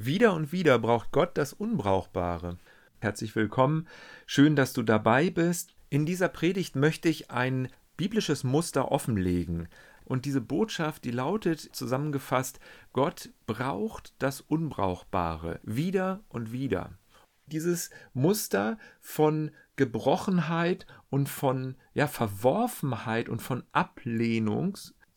Wieder und wieder braucht Gott das Unbrauchbare. Herzlich willkommen, schön, dass du dabei bist. In dieser Predigt möchte ich ein biblisches Muster offenlegen. Und diese Botschaft, die lautet zusammengefasst, Gott braucht das Unbrauchbare wieder und wieder. Dieses Muster von Gebrochenheit und von ja, Verworfenheit und von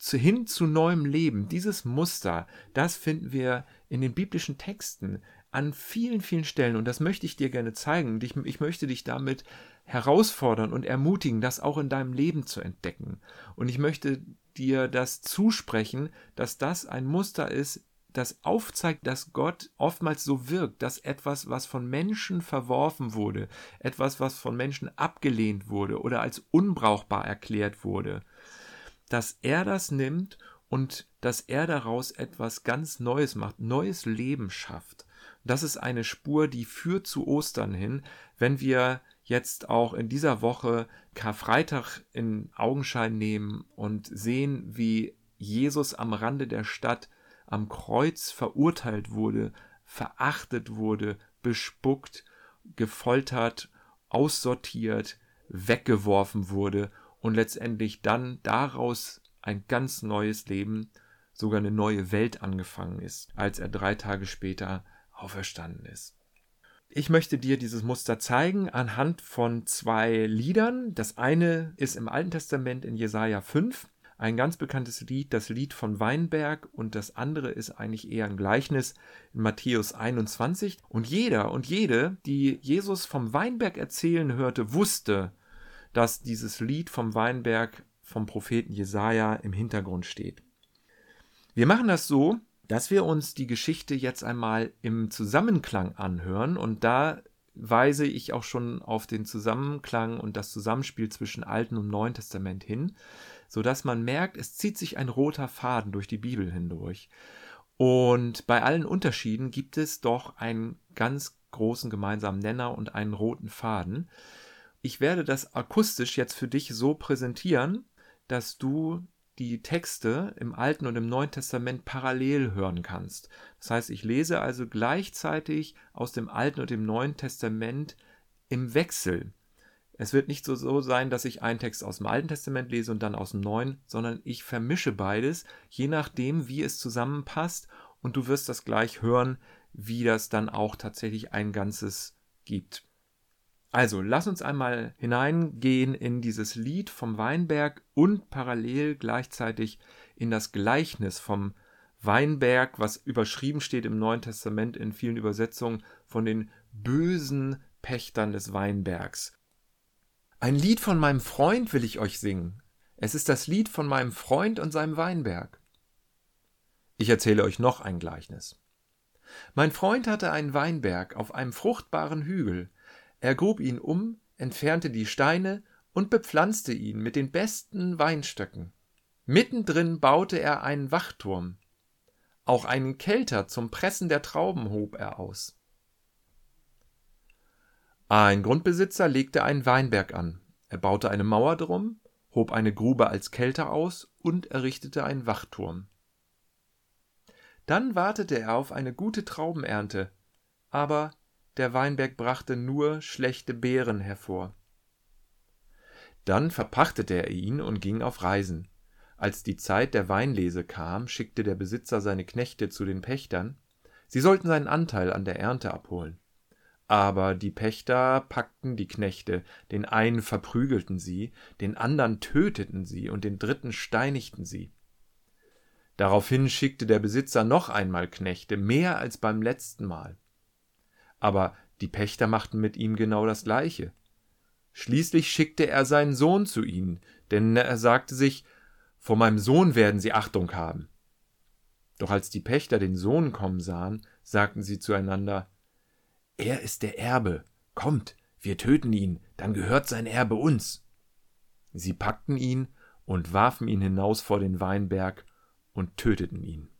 Ablehnung hin zu neuem Leben, dieses Muster, das finden wir in den biblischen Texten an vielen, vielen Stellen. Und das möchte ich dir gerne zeigen. Ich, ich möchte dich damit herausfordern und ermutigen, das auch in deinem Leben zu entdecken. Und ich möchte dir das zusprechen, dass das ein Muster ist, das aufzeigt, dass Gott oftmals so wirkt, dass etwas, was von Menschen verworfen wurde, etwas, was von Menschen abgelehnt wurde oder als unbrauchbar erklärt wurde, dass er das nimmt und dass er daraus etwas ganz Neues macht, neues Leben schafft. Das ist eine Spur, die führt zu Ostern hin, wenn wir jetzt auch in dieser Woche Karfreitag in Augenschein nehmen und sehen, wie Jesus am Rande der Stadt am Kreuz verurteilt wurde, verachtet wurde, bespuckt, gefoltert, aussortiert, weggeworfen wurde und letztendlich dann daraus ein ganz neues Leben, sogar eine neue Welt angefangen ist, als er drei Tage später auferstanden ist. Ich möchte dir dieses Muster zeigen anhand von zwei Liedern. Das eine ist im Alten Testament in Jesaja 5, ein ganz bekanntes Lied, das Lied von Weinberg, und das andere ist eigentlich eher ein Gleichnis in Matthäus 21. Und jeder und jede, die Jesus vom Weinberg erzählen hörte, wusste, dass dieses Lied vom Weinberg vom Propheten Jesaja im Hintergrund steht. Wir machen das so, dass wir uns die Geschichte jetzt einmal im Zusammenklang anhören und da weise ich auch schon auf den Zusammenklang und das Zusammenspiel zwischen Alten und Neuen Testament hin, so dass man merkt, es zieht sich ein roter Faden durch die Bibel hindurch. Und bei allen Unterschieden gibt es doch einen ganz großen gemeinsamen Nenner und einen roten Faden. Ich werde das akustisch jetzt für dich so präsentieren, dass du die Texte im Alten und im Neuen Testament parallel hören kannst. Das heißt, ich lese also gleichzeitig aus dem Alten und dem Neuen Testament im Wechsel. Es wird nicht so, so sein, dass ich einen Text aus dem Alten Testament lese und dann aus dem Neuen, sondern ich vermische beides, je nachdem, wie es zusammenpasst. Und du wirst das gleich hören, wie das dann auch tatsächlich ein Ganzes gibt. Also, lass uns einmal hineingehen in dieses Lied vom Weinberg und parallel gleichzeitig in das Gleichnis vom Weinberg, was überschrieben steht im Neuen Testament in vielen Übersetzungen von den bösen Pächtern des Weinbergs. Ein Lied von meinem Freund will ich euch singen. Es ist das Lied von meinem Freund und seinem Weinberg. Ich erzähle euch noch ein Gleichnis. Mein Freund hatte einen Weinberg auf einem fruchtbaren Hügel, er grub ihn um, entfernte die Steine und bepflanzte ihn mit den besten Weinstöcken. Mittendrin baute er einen Wachturm. Auch einen Kelter zum Pressen der Trauben hob er aus. Ein Grundbesitzer legte einen Weinberg an. Er baute eine Mauer drum, hob eine Grube als Kelter aus und errichtete einen Wachturm. Dann wartete er auf eine gute Traubenernte, aber der Weinberg brachte nur schlechte Beeren hervor. Dann verpachtete er ihn und ging auf Reisen. Als die Zeit der Weinlese kam, schickte der Besitzer seine Knechte zu den Pächtern, sie sollten seinen Anteil an der Ernte abholen. Aber die Pächter packten die Knechte, den einen verprügelten sie, den andern töteten sie und den dritten steinigten sie. Daraufhin schickte der Besitzer noch einmal Knechte, mehr als beim letzten Mal. Aber die Pächter machten mit ihm genau das gleiche. Schließlich schickte er seinen Sohn zu ihnen, denn er sagte sich, vor meinem Sohn werden sie Achtung haben. Doch als die Pächter den Sohn kommen sahen, sagten sie zueinander Er ist der Erbe, kommt, wir töten ihn, dann gehört sein Erbe uns. Sie packten ihn und warfen ihn hinaus vor den Weinberg und töteten ihn.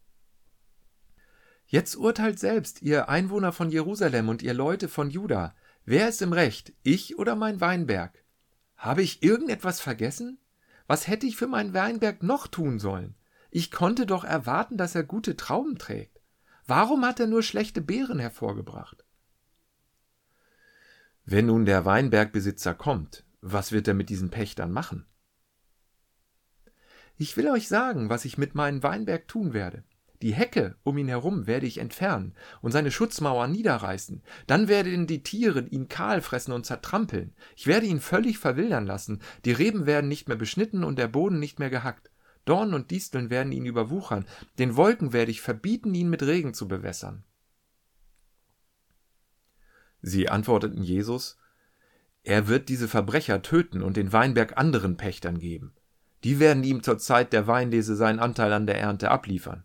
Jetzt urteilt selbst, ihr Einwohner von Jerusalem und ihr Leute von Juda, wer ist im Recht, ich oder mein Weinberg? Habe ich irgendetwas vergessen? Was hätte ich für meinen Weinberg noch tun sollen? Ich konnte doch erwarten, dass er gute Trauben trägt. Warum hat er nur schlechte Beeren hervorgebracht? Wenn nun der Weinbergbesitzer kommt, was wird er mit diesen Pächtern machen? Ich will euch sagen, was ich mit meinem Weinberg tun werde. Die Hecke um ihn herum werde ich entfernen und seine Schutzmauer niederreißen. Dann werden die Tiere ihn kahl fressen und zertrampeln. Ich werde ihn völlig verwildern lassen. Die Reben werden nicht mehr beschnitten und der Boden nicht mehr gehackt. Dornen und Disteln werden ihn überwuchern. Den Wolken werde ich verbieten, ihn mit Regen zu bewässern. Sie antworteten Jesus, er wird diese Verbrecher töten und den Weinberg anderen Pächtern geben. Die werden ihm zur Zeit der Weinlese seinen Anteil an der Ernte abliefern.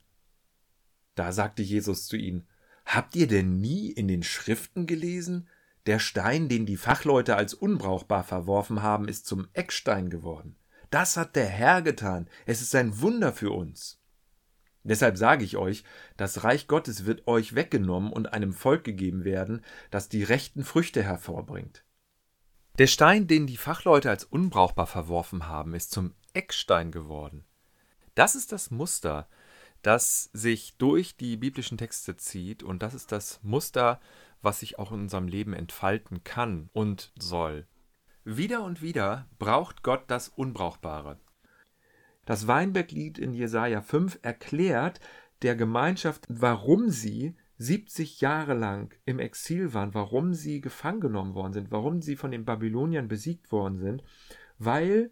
Da sagte Jesus zu ihnen, Habt ihr denn nie in den Schriften gelesen? Der Stein, den die Fachleute als unbrauchbar verworfen haben, ist zum Eckstein geworden. Das hat der Herr getan. Es ist ein Wunder für uns. Deshalb sage ich euch, das Reich Gottes wird euch weggenommen und einem Volk gegeben werden, das die rechten Früchte hervorbringt. Der Stein, den die Fachleute als unbrauchbar verworfen haben, ist zum Eckstein geworden. Das ist das Muster, das sich durch die biblischen Texte zieht und das ist das Muster, was sich auch in unserem Leben entfalten kann und soll. Wieder und wieder braucht Gott das Unbrauchbare. Das Weinberglied in Jesaja 5 erklärt der Gemeinschaft, warum sie 70 Jahre lang im Exil waren, warum sie gefangen genommen worden sind, warum sie von den Babyloniern besiegt worden sind, weil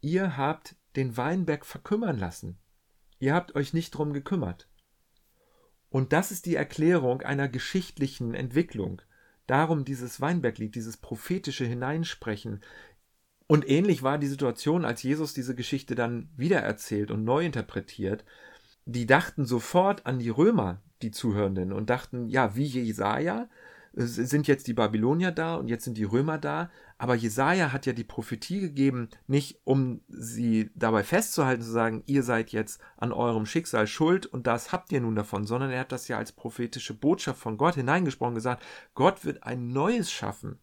ihr habt den Weinberg verkümmern lassen. Ihr habt euch nicht drum gekümmert. Und das ist die Erklärung einer geschichtlichen Entwicklung. Darum dieses Weinberglied, dieses prophetische Hineinsprechen. Und ähnlich war die Situation, als Jesus diese Geschichte dann wiedererzählt und neu interpretiert. Die dachten sofort an die Römer, die Zuhörenden, und dachten, ja, wie Jesaja, sind jetzt die Babylonier da und jetzt sind die Römer da. Aber Jesaja hat ja die Prophetie gegeben, nicht um sie dabei festzuhalten, zu sagen, ihr seid jetzt an eurem Schicksal schuld und das habt ihr nun davon, sondern er hat das ja als prophetische Botschaft von Gott hineingesprochen, gesagt, Gott wird ein Neues schaffen.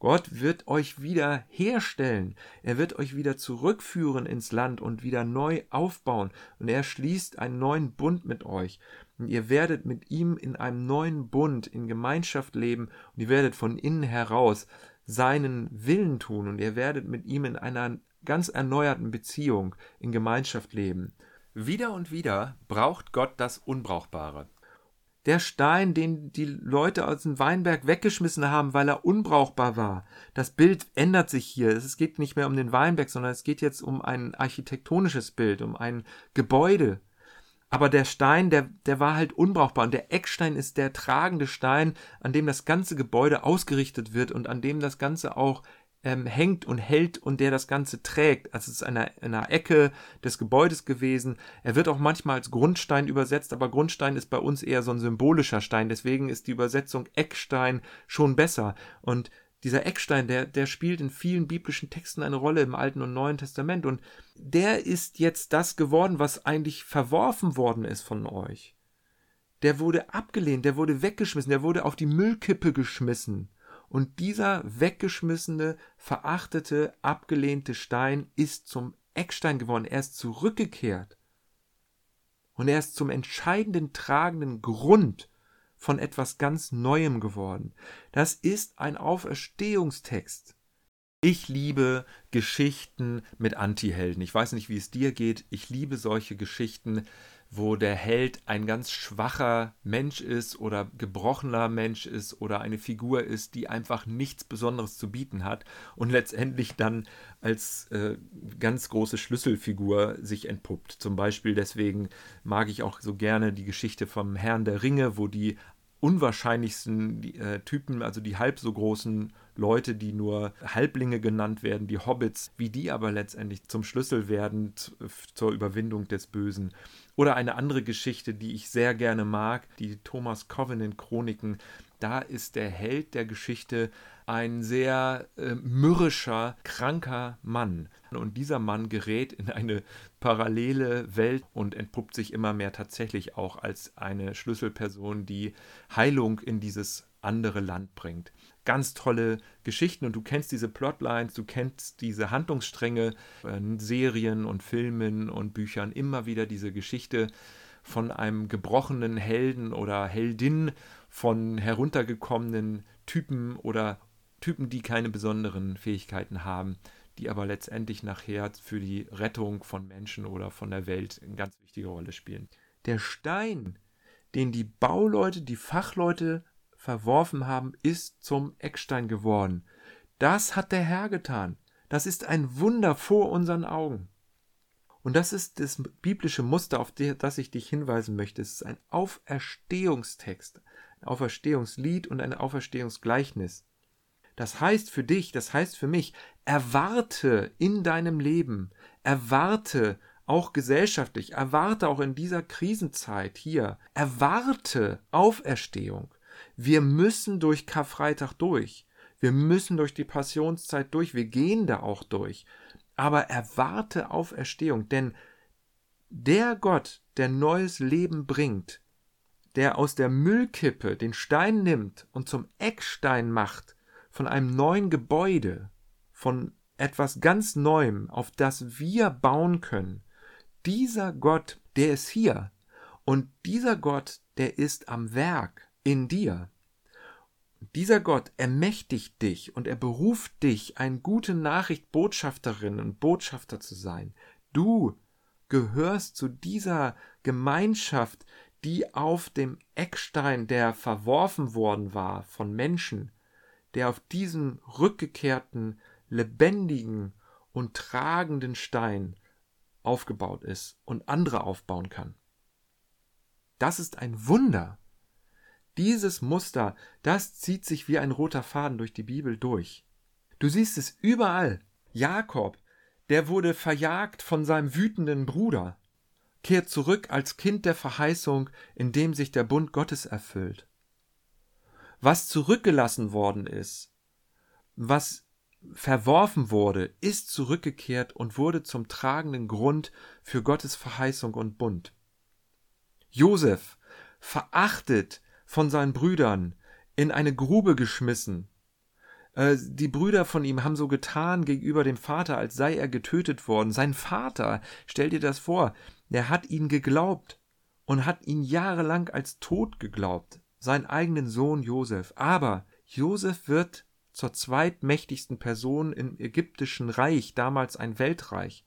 Gott wird euch wieder herstellen. Er wird euch wieder zurückführen ins Land und wieder neu aufbauen. Und er schließt einen neuen Bund mit euch. Und ihr werdet mit ihm in einem neuen Bund, in Gemeinschaft leben. Und ihr werdet von innen heraus seinen Willen tun. Und ihr werdet mit ihm in einer ganz erneuerten Beziehung, in Gemeinschaft leben. Wieder und wieder braucht Gott das Unbrauchbare der Stein, den die Leute aus dem Weinberg weggeschmissen haben, weil er unbrauchbar war. Das Bild ändert sich hier. Es geht nicht mehr um den Weinberg, sondern es geht jetzt um ein architektonisches Bild, um ein Gebäude. Aber der Stein, der, der war halt unbrauchbar. Und der Eckstein ist der tragende Stein, an dem das ganze Gebäude ausgerichtet wird und an dem das Ganze auch ähm, hängt und hält und der das Ganze trägt. Also es ist eine, einer Ecke des Gebäudes gewesen. Er wird auch manchmal als Grundstein übersetzt, aber Grundstein ist bei uns eher so ein symbolischer Stein. Deswegen ist die Übersetzung Eckstein schon besser. Und dieser Eckstein, der, der spielt in vielen biblischen Texten eine Rolle im Alten und Neuen Testament. Und der ist jetzt das geworden, was eigentlich verworfen worden ist von euch. Der wurde abgelehnt, der wurde weggeschmissen, der wurde auf die Müllkippe geschmissen. Und dieser weggeschmissene, verachtete, abgelehnte Stein ist zum Eckstein geworden. Er ist zurückgekehrt. Und er ist zum entscheidenden tragenden Grund von etwas ganz Neuem geworden. Das ist ein Auferstehungstext. Ich liebe Geschichten mit Antihelden. Ich weiß nicht, wie es dir geht. Ich liebe solche Geschichten, wo der Held ein ganz schwacher Mensch ist oder gebrochener Mensch ist oder eine Figur ist, die einfach nichts Besonderes zu bieten hat und letztendlich dann als äh, ganz große Schlüsselfigur sich entpuppt. Zum Beispiel deswegen mag ich auch so gerne die Geschichte vom Herrn der Ringe, wo die unwahrscheinlichsten äh, Typen, also die halb so großen Leute, die nur Halblinge genannt werden, die Hobbits, wie die aber letztendlich zum Schlüssel werden zur Überwindung des Bösen. Oder eine andere Geschichte, die ich sehr gerne mag, die Thomas Covenant Chroniken. Da ist der Held der Geschichte ein sehr äh, mürrischer, kranker Mann. Und dieser Mann gerät in eine parallele Welt und entpuppt sich immer mehr tatsächlich auch als eine Schlüsselperson, die Heilung in dieses andere Land bringt. Ganz tolle Geschichten und du kennst diese Plotlines, du kennst diese Handlungsstränge in Serien und Filmen und Büchern immer wieder diese Geschichte von einem gebrochenen Helden oder Heldin, von heruntergekommenen Typen oder Typen, die keine besonderen Fähigkeiten haben, die aber letztendlich nachher für die Rettung von Menschen oder von der Welt eine ganz wichtige Rolle spielen. Der Stein, den die Bauleute, die Fachleute verworfen haben, ist zum Eckstein geworden. Das hat der Herr getan. Das ist ein Wunder vor unseren Augen. Und das ist das biblische Muster, auf das ich dich hinweisen möchte. Es ist ein Auferstehungstext, ein Auferstehungslied und ein Auferstehungsgleichnis. Das heißt für dich, das heißt für mich, erwarte in deinem Leben, erwarte auch gesellschaftlich, erwarte auch in dieser Krisenzeit hier, erwarte Auferstehung. Wir müssen durch Karfreitag durch. Wir müssen durch die Passionszeit durch. Wir gehen da auch durch. Aber erwarte Auferstehung, denn der Gott, der neues Leben bringt, der aus der Müllkippe den Stein nimmt und zum Eckstein macht, von einem neuen Gebäude, von etwas ganz Neuem, auf das wir bauen können. Dieser Gott, der ist hier. Und dieser Gott, der ist am Werk in dir. Dieser Gott ermächtigt dich und er beruft dich, ein gute Nachricht Botschafterin und Botschafter zu sein. Du gehörst zu dieser Gemeinschaft, die auf dem Eckstein, der verworfen worden war von Menschen, der auf diesem rückgekehrten, lebendigen und tragenden Stein aufgebaut ist und andere aufbauen kann. Das ist ein Wunder. Dieses Muster, das zieht sich wie ein roter Faden durch die Bibel durch. Du siehst es überall. Jakob, der wurde verjagt von seinem wütenden Bruder, kehrt zurück als Kind der Verheißung, in dem sich der Bund Gottes erfüllt was zurückgelassen worden ist, was verworfen wurde, ist zurückgekehrt und wurde zum tragenden Grund für Gottes Verheißung und Bund. Josef, verachtet von seinen Brüdern, in eine Grube geschmissen. Äh, die Brüder von ihm haben so getan gegenüber dem Vater, als sei er getötet worden. Sein Vater, stell dir das vor, der hat ihn geglaubt und hat ihn jahrelang als tot geglaubt seinen eigenen Sohn Josef. Aber Josef wird zur zweitmächtigsten Person im ägyptischen Reich, damals ein Weltreich.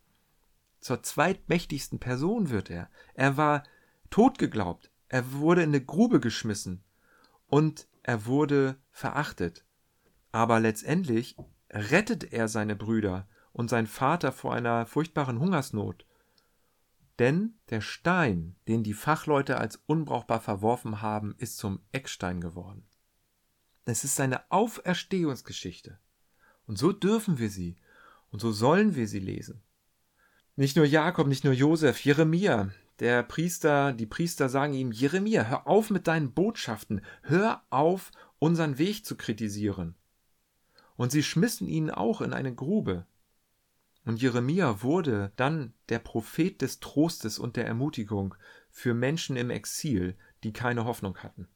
Zur zweitmächtigsten Person wird er. Er war tot geglaubt. Er wurde in eine Grube geschmissen und er wurde verachtet. Aber letztendlich rettet er seine Brüder und sein Vater vor einer furchtbaren Hungersnot. Denn der Stein, den die Fachleute als unbrauchbar verworfen haben, ist zum Eckstein geworden. Es ist eine Auferstehungsgeschichte. Und so dürfen wir sie und so sollen wir sie lesen. Nicht nur Jakob, nicht nur Josef, Jeremia, der Priester, die Priester sagen ihm, Jeremia, hör auf mit deinen Botschaften, hör auf, unseren Weg zu kritisieren. Und sie schmissen ihn auch in eine Grube. Und Jeremia wurde dann der Prophet des Trostes und der Ermutigung für Menschen im Exil, die keine Hoffnung hatten.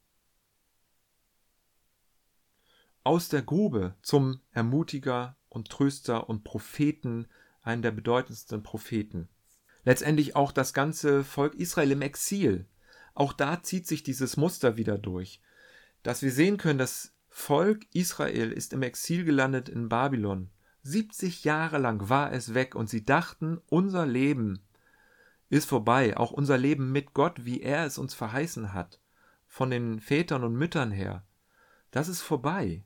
Aus der Grube zum Ermutiger und Tröster und Propheten, einen der bedeutendsten Propheten. Letztendlich auch das ganze Volk Israel im Exil. Auch da zieht sich dieses Muster wieder durch, dass wir sehen können, das Volk Israel ist im Exil gelandet in Babylon 70 Jahre lang war es weg und sie dachten, unser Leben ist vorbei, auch unser Leben mit Gott, wie er es uns verheißen hat, von den Vätern und Müttern her, das ist vorbei.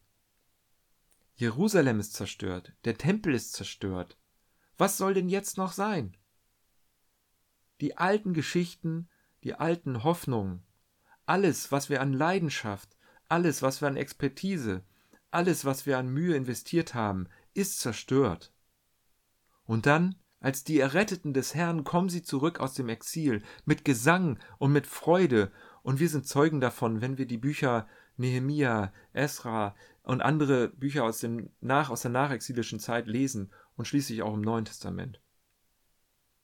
Jerusalem ist zerstört, der Tempel ist zerstört. Was soll denn jetzt noch sein? Die alten Geschichten, die alten Hoffnungen, alles, was wir an Leidenschaft, alles, was wir an Expertise, alles, was wir an Mühe investiert haben, ist zerstört. Und dann, als die Erretteten des Herrn, kommen sie zurück aus dem Exil mit Gesang und mit Freude, und wir sind Zeugen davon, wenn wir die Bücher Nehemia, Esra und andere Bücher aus, dem nach, aus der nachexilischen Zeit lesen und schließlich auch im Neuen Testament.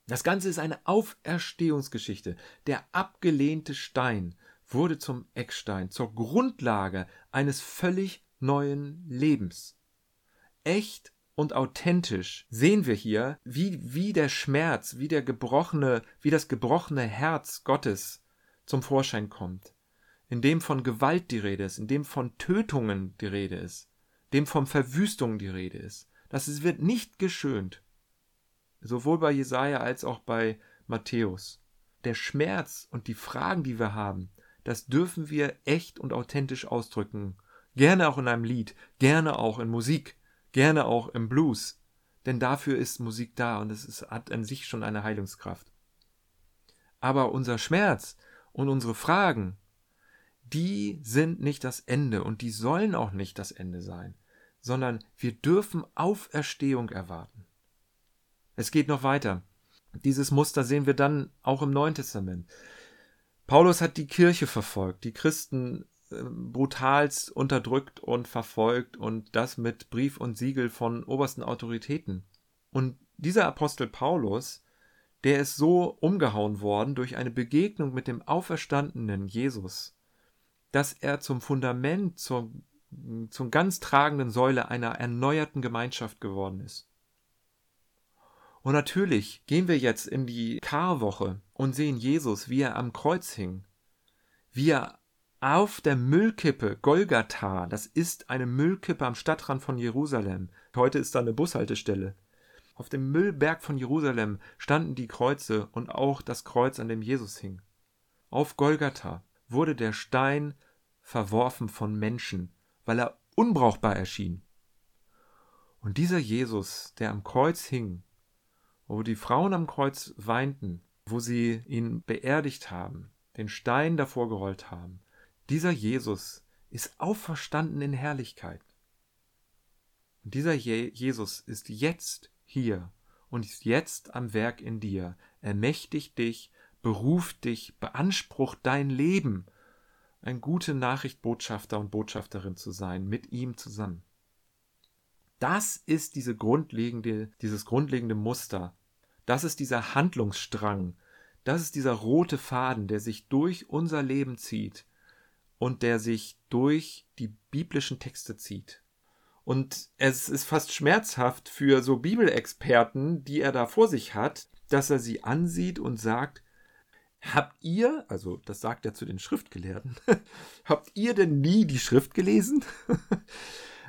Das Ganze ist eine Auferstehungsgeschichte. Der abgelehnte Stein wurde zum Eckstein, zur Grundlage eines völlig neuen Lebens echt und authentisch sehen wir hier, wie, wie der Schmerz, wie der gebrochene, wie das gebrochene Herz Gottes zum Vorschein kommt. In dem von Gewalt die Rede ist, in dem von Tötungen die Rede ist, dem von Verwüstung die Rede ist. Das wird nicht geschönt. Sowohl bei Jesaja als auch bei Matthäus. Der Schmerz und die Fragen, die wir haben, das dürfen wir echt und authentisch ausdrücken. Gerne auch in einem Lied, gerne auch in Musik gerne auch im Blues, denn dafür ist Musik da und es ist, hat an sich schon eine Heilungskraft. Aber unser Schmerz und unsere Fragen, die sind nicht das Ende und die sollen auch nicht das Ende sein, sondern wir dürfen Auferstehung erwarten. Es geht noch weiter. Dieses Muster sehen wir dann auch im Neuen Testament. Paulus hat die Kirche verfolgt, die Christen ähm, brutalst unterdrückt und verfolgt und das mit Brief und Siegel von obersten Autoritäten. Und dieser Apostel Paulus, der ist so umgehauen worden durch eine Begegnung mit dem auferstandenen Jesus, dass er zum Fundament, zur, zum ganz tragenden Säule einer erneuerten Gemeinschaft geworden ist. Und natürlich gehen wir jetzt in die Karwoche und sehen Jesus, wie er am Kreuz hing, wie er auf der Müllkippe Golgatha, das ist eine Müllkippe am Stadtrand von Jerusalem. Heute ist da eine Bushaltestelle. Auf dem Müllberg von Jerusalem standen die Kreuze und auch das Kreuz, an dem Jesus hing. Auf Golgatha wurde der Stein verworfen von Menschen, weil er unbrauchbar erschien. Und dieser Jesus, der am Kreuz hing, wo die Frauen am Kreuz weinten, wo sie ihn beerdigt haben, den Stein davor gerollt haben, dieser Jesus ist auferstanden in Herrlichkeit. Und dieser Je Jesus ist jetzt hier und ist jetzt am Werk in dir. ermächtigt dich, beruft dich, beansprucht dein Leben, ein gute Nachrichtbotschafter und Botschafterin zu sein, mit ihm zusammen. Das ist diese grundlegende, dieses grundlegende Muster. Das ist dieser Handlungsstrang. Das ist dieser rote Faden, der sich durch unser Leben zieht und der sich durch die biblischen Texte zieht. Und es ist fast schmerzhaft für so Bibelexperten, die er da vor sich hat, dass er sie ansieht und sagt, habt ihr, also das sagt er zu den Schriftgelehrten, habt ihr denn nie die Schrift gelesen?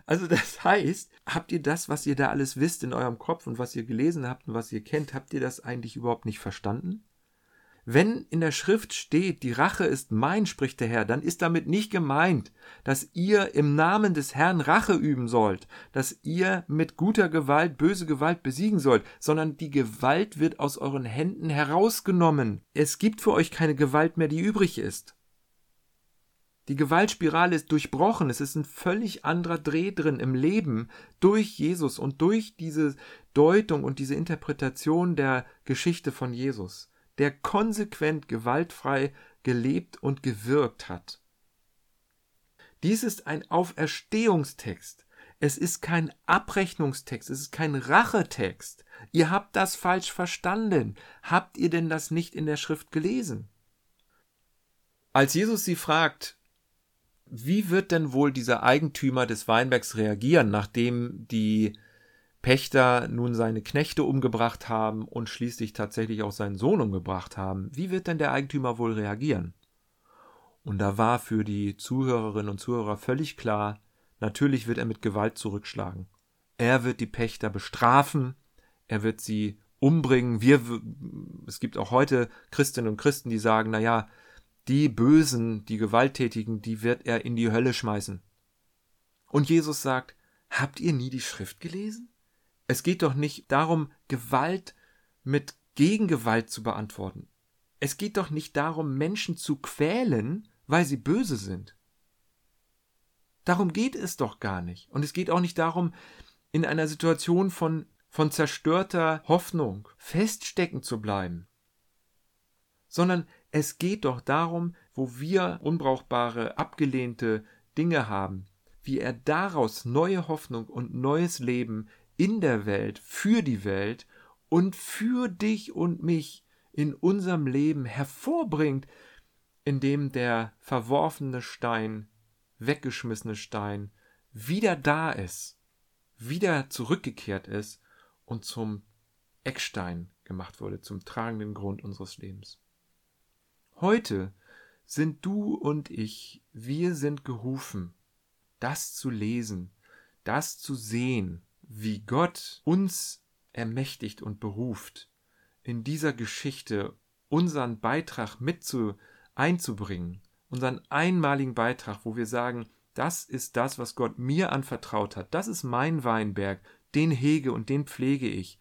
also das heißt, habt ihr das, was ihr da alles wisst in eurem Kopf und was ihr gelesen habt und was ihr kennt, habt ihr das eigentlich überhaupt nicht verstanden? Wenn in der Schrift steht, die Rache ist mein, spricht der Herr, dann ist damit nicht gemeint, dass ihr im Namen des Herrn Rache üben sollt, dass ihr mit guter Gewalt böse Gewalt besiegen sollt, sondern die Gewalt wird aus euren Händen herausgenommen. Es gibt für euch keine Gewalt mehr, die übrig ist. Die Gewaltspirale ist durchbrochen. Es ist ein völlig anderer Dreh drin im Leben durch Jesus und durch diese Deutung und diese Interpretation der Geschichte von Jesus der konsequent gewaltfrei gelebt und gewirkt hat. Dies ist ein Auferstehungstext. Es ist kein Abrechnungstext, es ist kein Rachetext. Ihr habt das falsch verstanden. Habt ihr denn das nicht in der Schrift gelesen? Als Jesus sie fragt, wie wird denn wohl dieser Eigentümer des Weinbergs reagieren, nachdem die Pächter nun seine Knechte umgebracht haben und schließlich tatsächlich auch seinen Sohn umgebracht haben, wie wird denn der Eigentümer wohl reagieren? Und da war für die Zuhörerinnen und Zuhörer völlig klar, natürlich wird er mit Gewalt zurückschlagen. Er wird die Pächter bestrafen, er wird sie umbringen. Wir, es gibt auch heute Christinnen und Christen, die sagen, na ja, die Bösen, die Gewalttätigen, die wird er in die Hölle schmeißen. Und Jesus sagt, habt ihr nie die Schrift gelesen? Es geht doch nicht darum, Gewalt mit Gegengewalt zu beantworten. Es geht doch nicht darum, Menschen zu quälen, weil sie böse sind. Darum geht es doch gar nicht. Und es geht auch nicht darum, in einer Situation von, von zerstörter Hoffnung feststecken zu bleiben. Sondern es geht doch darum, wo wir unbrauchbare, abgelehnte Dinge haben, wie er daraus neue Hoffnung und neues Leben in der Welt, für die Welt und für dich und mich in unserem Leben hervorbringt, indem der verworfene Stein, weggeschmissene Stein wieder da ist, wieder zurückgekehrt ist und zum Eckstein gemacht wurde, zum tragenden Grund unseres Lebens. Heute sind du und ich, wir sind gerufen, das zu lesen, das zu sehen, wie Gott uns ermächtigt und beruft, in dieser Geschichte unseren Beitrag mit zu, einzubringen, unseren einmaligen Beitrag, wo wir sagen, das ist das, was Gott mir anvertraut hat, das ist mein Weinberg, den hege und den pflege ich,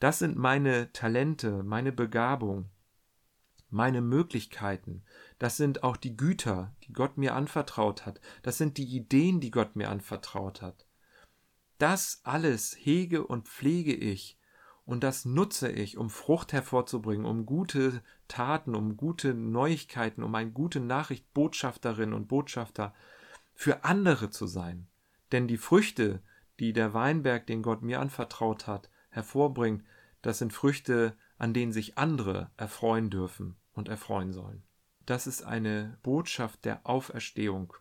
das sind meine Talente, meine Begabung, meine Möglichkeiten, das sind auch die Güter, die Gott mir anvertraut hat, das sind die Ideen, die Gott mir anvertraut hat. Das alles hege und pflege ich und das nutze ich, um Frucht hervorzubringen, um gute Taten, um gute Neuigkeiten, um eine gute Nachricht Botschafterin und Botschafter für andere zu sein. Denn die Früchte, die der Weinberg, den Gott mir anvertraut hat, hervorbringt, das sind Früchte, an denen sich andere erfreuen dürfen und erfreuen sollen. Das ist eine Botschaft der Auferstehung.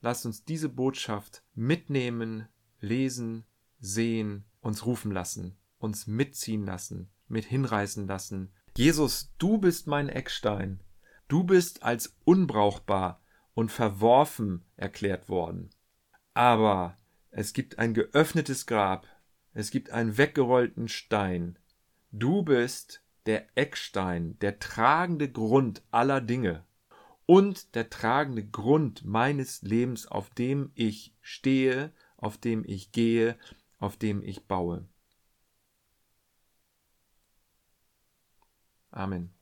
Lasst uns diese Botschaft mitnehmen, lesen, sehen, uns rufen lassen, uns mitziehen lassen, mit hinreißen lassen. Jesus, du bist mein Eckstein. Du bist als unbrauchbar und verworfen erklärt worden. Aber es gibt ein geöffnetes Grab, es gibt einen weggerollten Stein. Du bist der Eckstein, der tragende Grund aller Dinge und der tragende Grund meines Lebens, auf dem ich stehe auf dem ich gehe, auf dem ich baue. Amen.